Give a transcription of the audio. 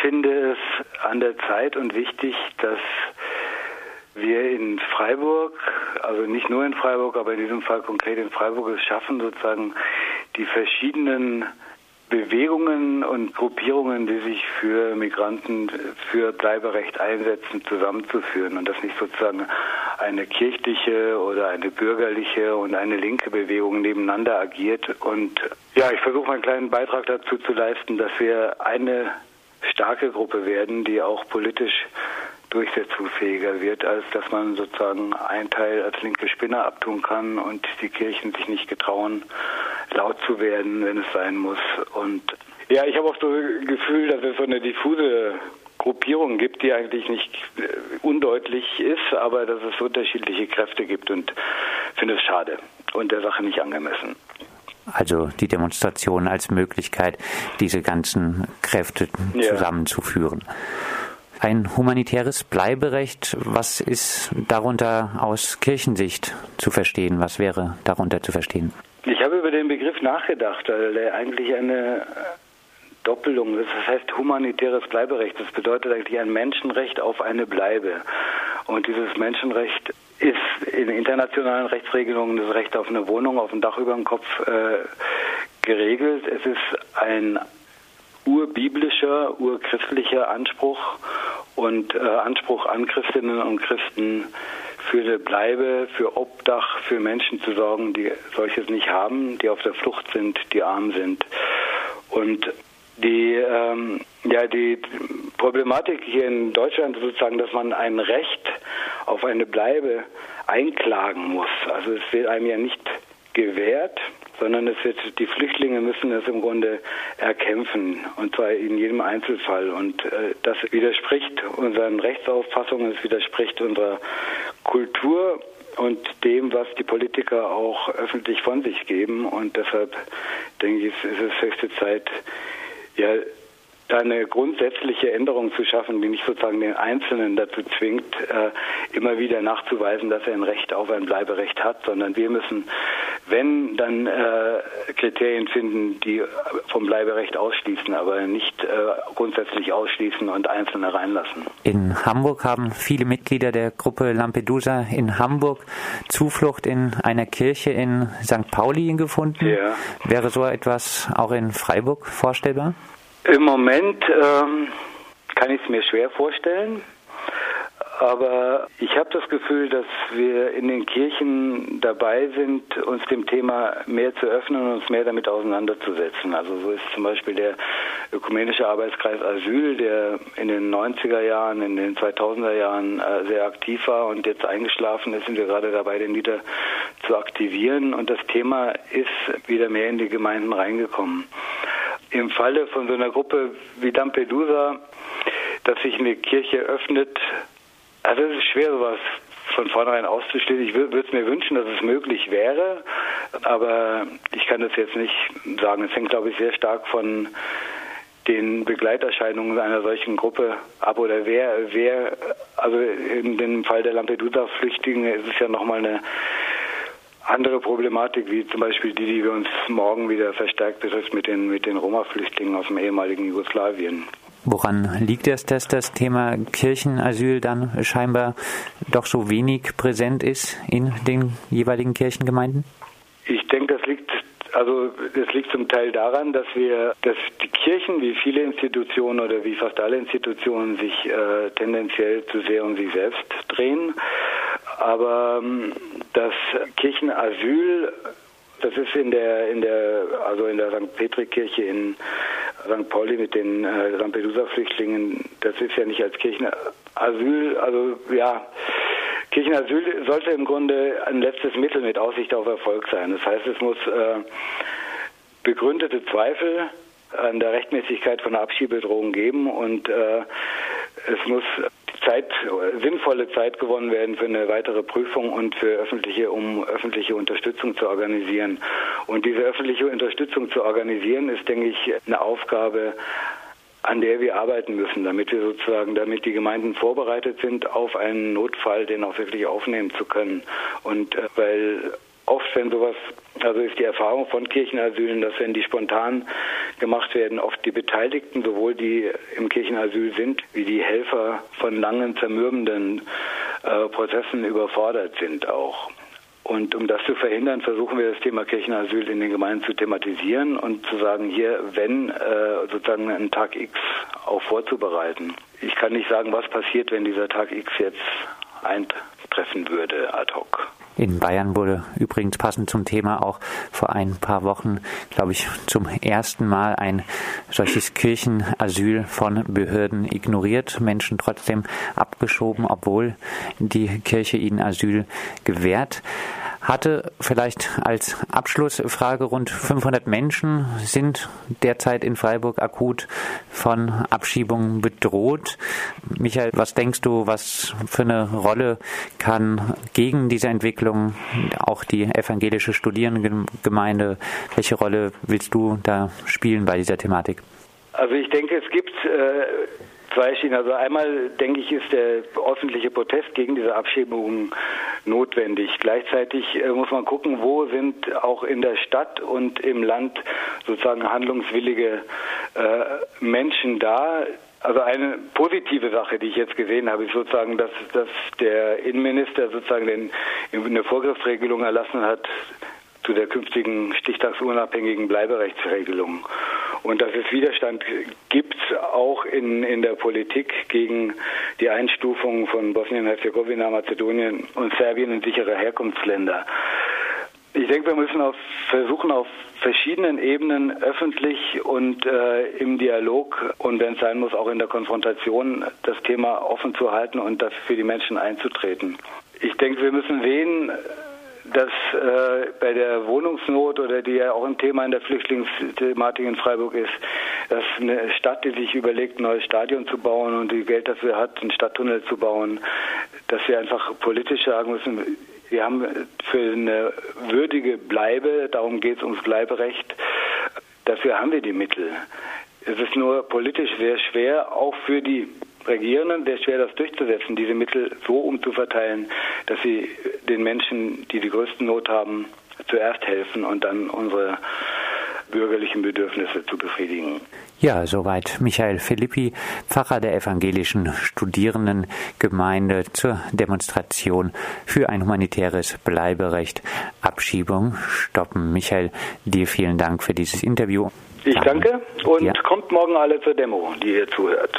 finde es an der Zeit und wichtig, dass wir in Freiburg, also nicht nur in Freiburg, aber in diesem Fall konkret in Freiburg es schaffen, sozusagen die verschiedenen Bewegungen und Gruppierungen, die sich für Migranten, für Bleiberecht einsetzen, zusammenzuführen und dass nicht sozusagen eine kirchliche oder eine bürgerliche und eine linke Bewegung nebeneinander agiert. Und ja, ich versuche meinen kleinen Beitrag dazu zu leisten, dass wir eine starke Gruppe werden, die auch politisch durchsetzungsfähiger wird, als dass man sozusagen einen Teil als linke Spinner abtun kann und die Kirchen sich nicht getrauen, laut zu werden, wenn es sein muss. Und ja, ich habe auch so das Gefühl, dass es so eine diffuse Gruppierung gibt, die eigentlich nicht äh, undeutlich ist, aber dass es unterschiedliche Kräfte gibt und finde es schade und der Sache nicht angemessen. Also die Demonstration als Möglichkeit, diese ganzen Kräfte ja. zusammenzuführen. Ein humanitäres Bleiberecht, was ist darunter aus Kirchensicht zu verstehen? Was wäre darunter zu verstehen? Ich habe über den Begriff nachgedacht, weil er eigentlich eine Doppelung ist. Das heißt humanitäres Bleiberecht. Das bedeutet eigentlich ein Menschenrecht auf eine Bleibe. Und dieses Menschenrecht ist in internationalen Rechtsregelungen das Recht auf eine Wohnung, auf ein Dach über dem Kopf äh, geregelt. Es ist ein urbiblischer, urchristlicher Anspruch und äh, Anspruch an Christinnen und Christen für eine Bleibe, für Obdach, für Menschen zu sorgen, die solches nicht haben, die auf der Flucht sind, die arm sind. Und die, ähm, ja, die Problematik hier in Deutschland sozusagen, dass man ein Recht auf eine Bleibe einklagen muss. Also es wird einem ja nicht gewährt, sondern es wird, die Flüchtlinge müssen es im Grunde erkämpfen, und zwar in jedem Einzelfall. Und äh, das widerspricht unseren Rechtsauffassungen, es widerspricht unserer Kultur und dem, was die Politiker auch öffentlich von sich geben. Und deshalb denke ich, ist es höchste Zeit, ja, da eine grundsätzliche Änderung zu schaffen, die nicht sozusagen den Einzelnen dazu zwingt, äh, immer wieder nachzuweisen, dass er ein Recht auf ein Bleiberecht hat, sondern wir müssen, wenn, dann äh, Kriterien finden, die vom Bleiberecht ausschließen, aber nicht äh, grundsätzlich ausschließen und Einzelne reinlassen. In Hamburg haben viele Mitglieder der Gruppe Lampedusa in Hamburg Zuflucht in einer Kirche in St. Pauli gefunden. Ja. Wäre so etwas auch in Freiburg vorstellbar? Im Moment ähm, kann ich es mir schwer vorstellen. Aber ich habe das Gefühl, dass wir in den Kirchen dabei sind, uns dem Thema mehr zu öffnen und uns mehr damit auseinanderzusetzen. Also so ist zum Beispiel der ökumenische Arbeitskreis Asyl, der in den 90er Jahren, in den 2000er Jahren äh, sehr aktiv war und jetzt eingeschlafen ist, sind wir gerade dabei, den wieder zu aktivieren. Und das Thema ist wieder mehr in die Gemeinden reingekommen im Falle von so einer Gruppe wie Lampedusa, dass sich eine Kirche öffnet, also es ist schwer, sowas von vornherein auszuschließen. Ich würde es mir wünschen, dass es möglich wäre, aber ich kann das jetzt nicht sagen. Es hängt, glaube ich, sehr stark von den Begleiterscheinungen einer solchen Gruppe ab oder wer, wer, also in dem Fall der Lampedusa-Flüchtlinge ist es ja nochmal eine andere Problematik, wie zum Beispiel die, die wir uns morgen wieder verstärkt betrifft mit den, mit den Roma-Flüchtlingen aus dem ehemaligen Jugoslawien. Woran liegt es, dass das Thema Kirchenasyl dann scheinbar doch so wenig präsent ist in den jeweiligen Kirchengemeinden? Ich denke, das liegt also das liegt zum Teil daran, dass wir, dass die Kirchen wie viele Institutionen oder wie fast alle Institutionen sich äh, tendenziell zu sehr um sich selbst drehen. Aber ähm, das Kirchenasyl, das ist in der in der also in der St. Petri-Kirche in St. Pauli mit den äh, Lampedusa-Flüchtlingen, das ist ja nicht als Kirchenasyl, also ja, Kirchenasyl sollte im Grunde ein letztes Mittel mit Aussicht auf Erfolg sein. Das heißt, es muss äh, begründete Zweifel an der Rechtmäßigkeit von Abschiebedrohungen geben und äh, es muss Zeit, sinnvolle Zeit gewonnen werden für eine weitere Prüfung und für öffentliche, um öffentliche Unterstützung zu organisieren. Und diese öffentliche Unterstützung zu organisieren, ist, denke ich, eine Aufgabe, an der wir arbeiten müssen, damit wir sozusagen, damit die Gemeinden vorbereitet sind auf einen Notfall, den auch wirklich aufnehmen zu können. Und äh, weil oft, wenn sowas, also ist die Erfahrung von Kirchenasylen, dass wenn die spontan gemacht werden, oft die Beteiligten, sowohl die im Kirchenasyl sind, wie die Helfer von langen, zermürbenden äh, Prozessen überfordert sind auch. Und um das zu verhindern, versuchen wir das Thema Kirchenasyl in den Gemeinden zu thematisieren und zu sagen, hier, wenn äh, sozusagen einen Tag X auch vorzubereiten. Ich kann nicht sagen, was passiert, wenn dieser Tag X jetzt eintreffen würde ad hoc. In Bayern wurde übrigens passend zum Thema auch vor ein paar Wochen, glaube ich, zum ersten Mal ein solches Kirchenasyl von Behörden ignoriert, Menschen trotzdem abgeschoben, obwohl die Kirche ihnen Asyl gewährt hatte. Vielleicht als Abschlussfrage, rund 500 Menschen sind derzeit in Freiburg akut von Abschiebungen bedroht. Michael, was denkst du, was für eine Rolle kann gegen diese Entwicklung auch die evangelische Studierendengemeinde, welche Rolle willst du da spielen bei dieser Thematik? Also ich denke, es gibt äh, zwei Schienen. Also einmal denke ich, ist der öffentliche Protest gegen diese Abschiebungen notwendig. Gleichzeitig äh, muss man gucken, wo sind auch in der Stadt und im Land sozusagen handlungswillige äh, Menschen da, also eine positive Sache, die ich jetzt gesehen habe, ist sozusagen, dass, dass der Innenminister sozusagen den, eine Vorgriffsregelung erlassen hat zu der künftigen stichtagsunabhängigen Bleiberechtsregelung und dass es Widerstand gibt, auch in, in der Politik gegen die Einstufung von Bosnien-Herzegowina, Mazedonien und Serbien in sichere Herkunftsländer. Ich denke, wir müssen auf, versuchen, auf verschiedenen Ebenen öffentlich und äh, im Dialog und wenn es sein muss, auch in der Konfrontation das Thema offen zu halten und dafür für die Menschen einzutreten. Ich denke, wir müssen sehen, dass äh, bei der Wohnungsnot oder die ja auch ein Thema in der Flüchtlingsthematik in Freiburg ist, dass eine Stadt, die sich überlegt, ein neues Stadion zu bauen und die Geld dafür hat, einen Stadttunnel zu bauen, dass wir einfach politisch sagen müssen, wir haben für eine würdige Bleibe, darum geht es ums Bleiberecht, dafür haben wir die Mittel. Es ist nur politisch sehr schwer, auch für die Regierenden sehr schwer, das durchzusetzen, diese Mittel so umzuverteilen, dass sie den Menschen, die die größten Not haben, zuerst helfen und dann unsere bürgerlichen Bedürfnisse zu befriedigen. Ja, soweit Michael Philippi, Pfarrer der evangelischen Studierendengemeinde zur Demonstration für ein humanitäres Bleiberecht Abschiebung stoppen. Michael, dir vielen Dank für dieses Interview. Ich danke und ja. kommt morgen alle zur Demo, die ihr zuhört.